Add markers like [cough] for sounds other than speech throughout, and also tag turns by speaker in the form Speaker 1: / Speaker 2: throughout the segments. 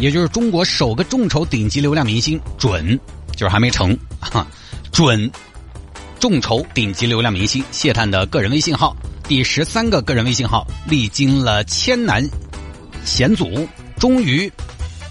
Speaker 1: 也就是中国首个众筹顶级流量明星准，就是还没成哈，准众筹顶级流量明星谢探的个人微信号，第十三个个人微信号，历经了千难险阻，终于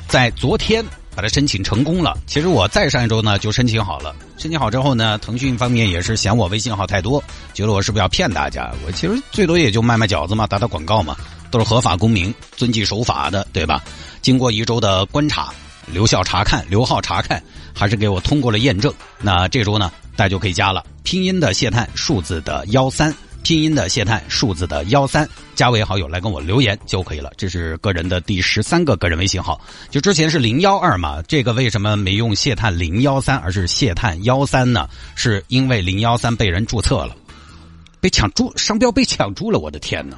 Speaker 1: 在昨天把它申请成功了。其实我再上一周呢就申请好了，申请好之后呢，腾讯方面也是嫌我微信号太多，觉得我是不是要骗大家？我其实最多也就卖卖饺子嘛，打打广告嘛。都是合法公民，遵纪守法的，对吧？经过一周的观察、留校查看、留号查看，还是给我通过了验证。那这周呢，大家就可以加了拼音的谢探，数字的幺三，拼音的谢探，数字的幺三，加为好友来跟我留言就可以了。这是个人的第十三个个人微信号，就之前是零幺二嘛，这个为什么没用谢探零幺三，而是谢探幺三呢？是因为零幺三被人注册了，被抢注商标被抢注了，我的天哪！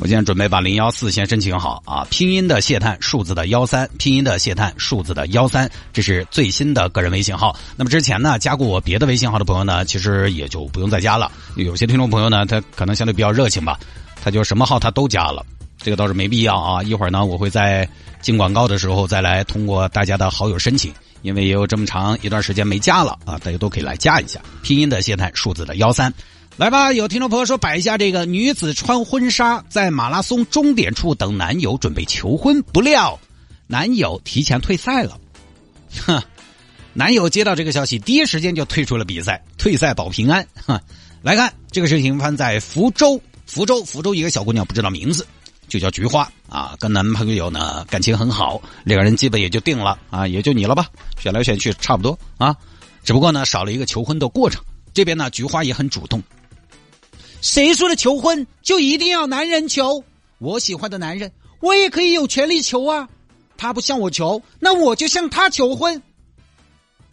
Speaker 1: 我现在准备把零幺四先申请好啊，拼音的谢探，数字的幺三，拼音的谢探，数字的幺三，这是最新的个人微信号。那么之前呢，加过我别的微信号的朋友呢，其实也就不用再加了。有些听众朋友呢，他可能相对比较热情吧，他就什么号他都加了，这个倒是没必要啊。一会儿呢，我会在进广告的时候再来通过大家的好友申请，因为也有这么长一段时间没加了啊，大家都可以来加一下。拼音的谢探，数字的幺三。来吧，有听众朋友说摆一下这个女子穿婚纱在马拉松终点处等男友准备求婚，不料男友提前退赛了。哼，男友接到这个消息，第一时间就退出了比赛，退赛保平安。哼，来看这个事情发生在福州，福州，福州一个小姑娘不知道名字，就叫菊花啊，跟男朋友呢感情很好，两个人基本也就定了啊，也就你了吧，选来选去差不多啊，只不过呢少了一个求婚的过程。这边呢，菊花也很主动。谁说的求婚就一定要男人求？我喜欢的男人，我也可以有权利求啊。他不向我求，那我就向他求婚。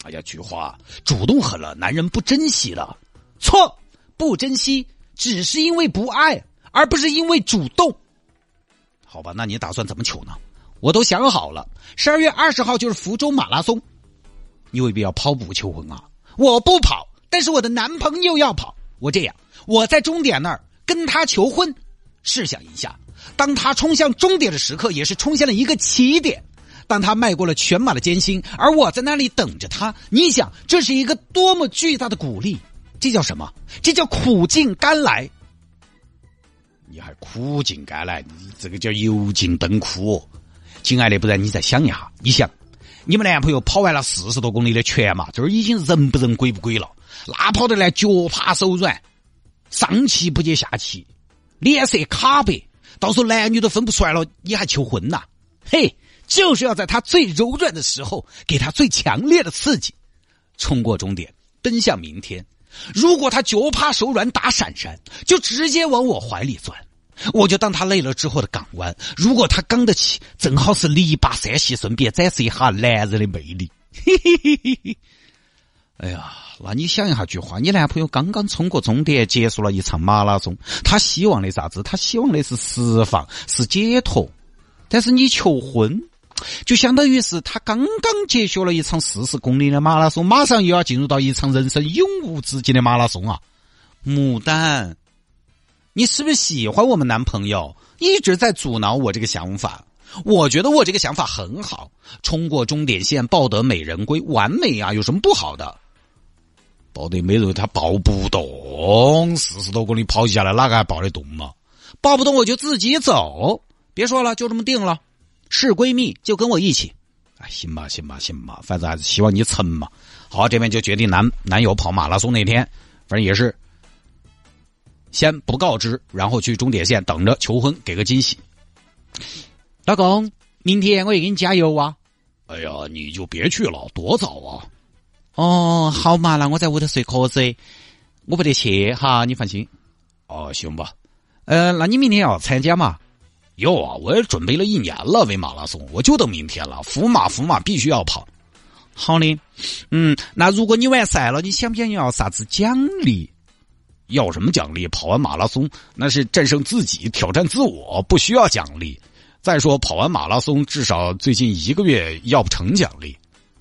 Speaker 1: 哎呀，菊花主动狠了，男人不珍惜了。错，不珍惜只是因为不爱，而不是因为主动。好吧，那你打算怎么求呢？我都想好了，十二月二十号就是福州马拉松，你未必要跑步求婚啊。我不跑，但是我的男朋友要跑。我这样。我在终点那儿跟他求婚，试想一下，当他冲向终点的时刻，也是冲向了一个起点。当他迈过了全马的艰辛，而我在那里等着他，你想这是一个多么巨大的鼓励？这叫什么？这叫苦尽甘来。你还苦尽甘来？你这个叫油尽灯枯。亲爱的，不然你再想一下，你想，你们男朋友跑完了四十多公里的全马，这儿已经人不人鬼不鬼了，那跑得来脚趴手软。上气不接下气，脸色卡白，到时候男女都分不出来了，你还求婚呐？嘿，就是要在他最柔软的时候，给他最强烈的刺激，冲过终点，奔向明天。如果他脚怕手软打闪闪，就直接往我怀里钻，我就当他累了之后的港湾。如果他刚得起，正好是篱笆山系，顺便展示一下男人的魅力。嘿嘿嘿嘿嘿。哎呀，那你想一下句话，你男朋友刚刚冲过终点，结束了一场马拉松，他希望的啥子？他希望的是释放，是解脱。但是你求婚，就相当于是他刚刚结束了一场四十公里的马拉松，马上又要进入到一场人生永无止境的马拉松啊！牡丹，你是不是喜欢我们男朋友？一直在阻挠我这个想法。我觉得我这个想法很好，冲过终点线，抱得美人归，完美啊！有什么不好的？抱得美人，他抱不动，四十多公里跑下来，哪个还抱得动嘛？抱不动我就自己走。别说了，就这么定了。是闺蜜就跟我一起。哎，行吧，行吧，行吧，反正还是希望你成嘛。好，这边就决定男男友跑马拉松那天，反正也是先不告知，然后去终点线等着求婚，给个惊喜。老公，明天我也给你加油啊。哎呀，你就别去了，多早啊。哦，好嘛，那我在屋头睡瞌睡，我不得去哈，你放心。哦，行吧。呃，那你明天要参加嘛？有啊，我也准备了一年了，为马拉松，我就等明天了。福马福马，必须要跑。好的，嗯，那如果你完赛了，你想不想要啥子奖励？要什么奖励？跑完马拉松那是战胜自己，挑战自我，不需要奖励。再说跑完马拉松，至少最近一个月要不成奖励。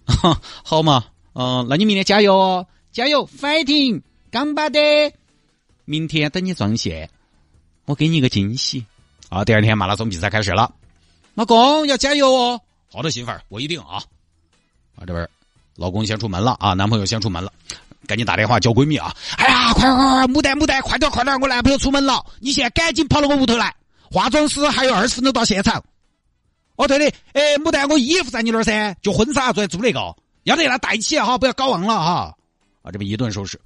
Speaker 1: [laughs] 好嘛，嗯，那你明天加油哦，加油，fighting，干巴的！明天等你撞线，我给你一个惊喜。啊，第二天马拉松比赛开始了，老公要加油哦。好的，媳妇儿，我一定啊。啊，这边老公先出门了啊，男朋友先出门了，赶紧打电话叫闺蜜啊。哎呀，快快快，牡丹牡丹，快点快点，我男朋友出门了，你现在赶紧跑到我屋头来，化妆师还有二十分钟到现场。哦，对的，哎，牡丹，我衣服在你那儿噻，就婚纱昨天租那个，要得那带起哈，不要搞忘了哈。啊，这边一顿收拾。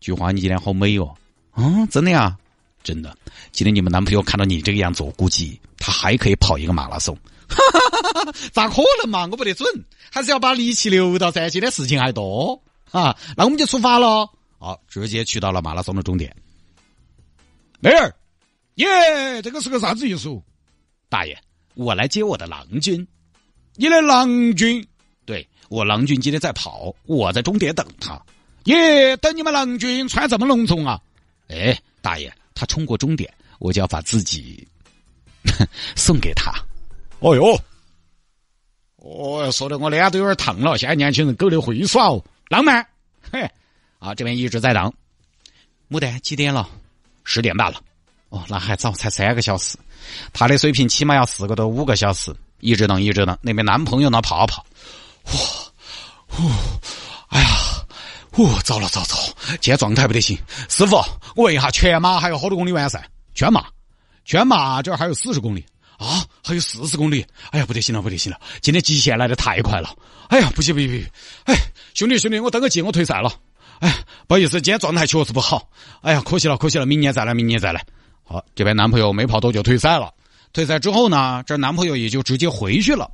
Speaker 1: 菊花，你今天好美哦。嗯，真的呀。真的，今天你们男朋友看到你这个样子，我估计他还可以跑一个马拉松。[laughs] 咋可能嘛？我不得准，还是要把力气留到噻。今天事情还多啊，那我们就出发了。好，直接去到了马拉松的终点。妹儿，耶，这个是个啥子意思？大爷，我来接我的郎君。你的郎君？对，我郎君今天在跑，我在终点等他。耶，等你们郎君穿这么隆重啊？哎，大爷。他冲过终点，我就要把自己 [laughs] 送给他。哦哟，哦，说的我脸都有点烫了。现在年轻人狗的会耍哦，浪漫。嘿，啊，这边一直在等。牡丹几点了？十点半了。哦，那还早，才三个小时。他的水平起码要四个多五个小时。一直等，一直等。那边男朋友呢？跑啊跑。哇，呼，哎呀。哦，糟了糟糟，今天状态不得行。师傅，我问一下，全马还有好多公里完赛？全马，全马这儿还有四十公里啊，还有四十公里。哎呀，不得行了，不得行了，今天极限来的太快了。哎呀，不行不行不行！哎，兄弟兄弟，我登个记，我退赛了。哎，不好意思，今天状态确实不好。哎呀，可惜了可惜了，明年再来，明年再来。好，这边男朋友没跑多久退赛了。退赛之后呢，这男朋友也就直接回去了。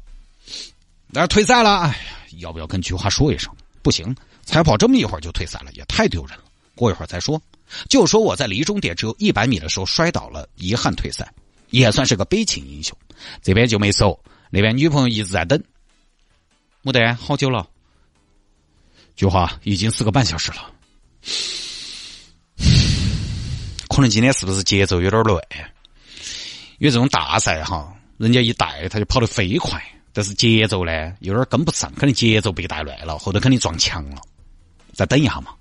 Speaker 1: 那退赛了，哎呀，要不要跟菊花说一声？不行。才跑这么一会儿就退赛了，也太丢人了。过一会儿再说。就说我在离终点只有一百米的时候摔倒了，遗憾退赛，也算是个悲情英雄。这边就没走，那边女朋友一直在等。牡丹，好久了。菊花，已经四个半小时了。可能今天是不是节奏有点乱？因为这种大赛哈，人家一带他就跑得飞快，但是节奏呢有点跟不上，肯定节奏被带乱了，后头肯定撞墙了。再等一下嘛！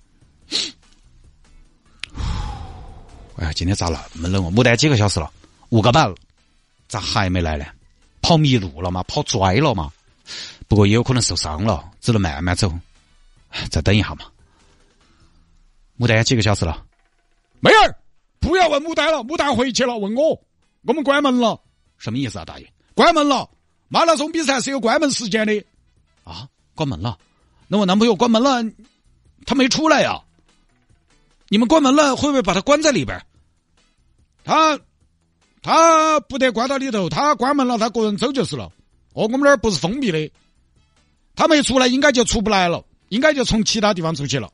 Speaker 1: [sighs] 哎呀，今天咋那么冷哦？牡丹几个小时了？五个半了，咋还没来呢？跑迷路了吗？跑拽了吗？不过也有可能受伤了，只能慢慢走。再等一下嘛！牡丹几个小时了？妹儿，不要问牡丹了，牡丹回去了。问我，我们关门了。什么意思啊，大爷？关门了！马拉松比赛是有关门时间的。啊，关门了？那我男朋友关门了？他没出来呀？你们关门了，会不会把他关在里边？他他不得关到里头，他关门了，他个人走就是了。哦，我们那儿不是封闭的，他没出来，应该就出不来了，应该就从其他地方出去了。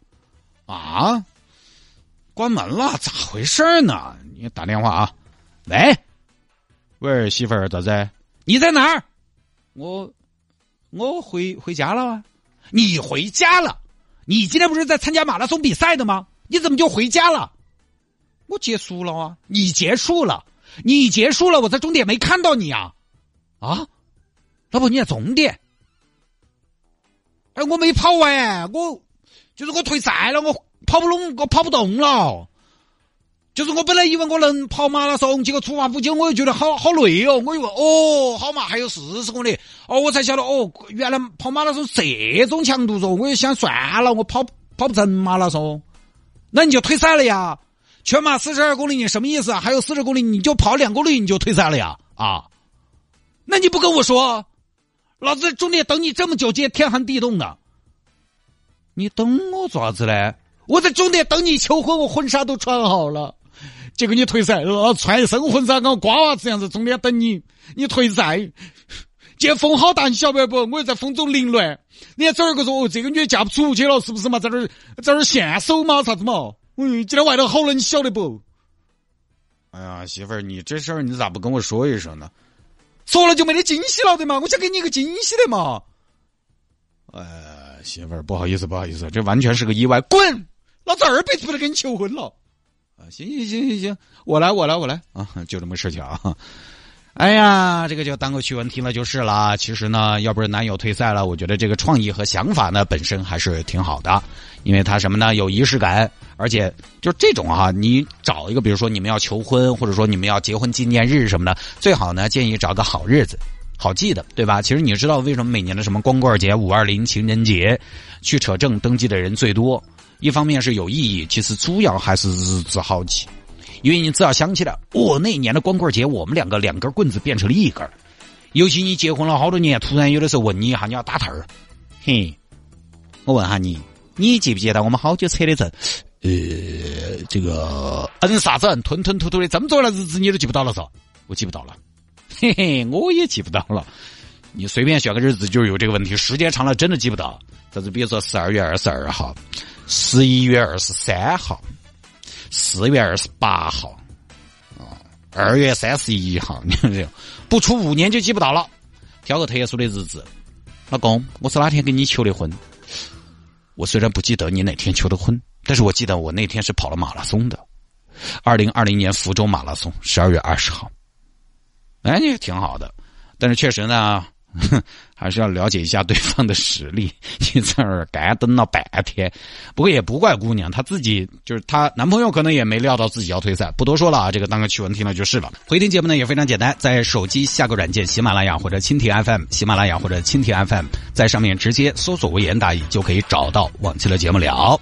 Speaker 1: 啊？关门了？咋回事呢？你打电话啊！喂，喂，媳妇儿，咋子？你在哪儿？我我回回家了啊。你回家了？你今天不是在参加马拉松比赛的吗？你怎么就回家了？我结束了啊！你结束了，你结束了，我在终点没看到你啊！啊，老婆你在终点？哎，我没跑完，我就是我退赛了，我跑不拢，我跑不动了。就是我本来以为我能跑马拉松，结果出发不久我又觉得好好累哦，我以为哦好嘛，还有四十公里哦，我才晓得哦，原来跑马拉松这种强度嗦，我就想算了，我跑跑不成马拉松，那你就退赛了呀？全马四十二公里你什么意思啊？还有四十公里你就跑两公里你就退赛了呀？啊？那你不跟我说，老子终点等你这么久，今天天寒地冻的，你等我做啥子呢？我在终点等你求婚，我婚纱都穿好了。结果你退赛，呃，穿一身婚纱跟瓜娃子样子，中间等你，你退赛。今天风好大，你晓得不？我又在风中凌乱。你看这儿个说，哦，这个女的嫁不出去了，是不是嘛？在这儿，在这儿现手嘛？啥子嘛？嗯，今天外头好冷，你晓得不？哎呀，媳妇儿，你这事儿你咋不跟我说一声呢？说了就没得惊喜了的嘛，我想给你一个惊喜的嘛。呃，媳妇儿，不好意思，不好意思，这完全是个意外，滚！老子二辈子不得跟你求婚了。行行行行行，我来，我来，我来啊，就这么事情啊。哎呀，这个就当个趣闻听了就是了。其实呢，要不是男友退赛了，我觉得这个创意和想法呢本身还是挺好的，因为他什么呢，有仪式感，而且就这种哈，你找一个，比如说你们要求婚，或者说你们要结婚纪念日什么的，最好呢建议找个好日子，好记的，对吧？其实你知道为什么每年的什么光棍节、五二零、情人节去扯证登记的人最多？一方面是有意义，其实主要还是日子好记。因为你只要想起来，哦，那一年的光棍节，我们两个两根棍子变成了一根尤其你结婚了好多年，突然有的时候问你一下，你要打头儿。嘿，我问下你，你记不记得我们好久扯的证？呃，这个摁啥子摁，吞吞吐吐的这么多的日子你都记不到了嗦？我记不到了。嘿嘿，我也记不到了。你随便选个日子就有这个问题，时间长了真的记不到。但是比如说十二月二十二号，十一月二十三号。四月二十八号，啊，二月三十一号，你看这样，不出五年就记不到了。挑个特殊的日子，老公，我是哪天跟你求的婚？我虽然不记得你哪天求的婚，但是我记得我那天是跑了马拉松的，二零二零年福州马拉松，十二月二十号。哎，也挺好的，但是确实呢。[laughs] 还是要了解一下对方的实力。你在那儿干等了半天，不过也不怪姑娘，她自己就是她男朋友可能也没料到自己要退赛。不多说了啊，这个当个趣闻听了就是了。回听节目呢也非常简单，在手机下个软件喜马拉雅或者蜻蜓 FM，喜马拉雅或者蜻蜓 FM，在上面直接搜索“微言大义”就可以找到往期的节目了。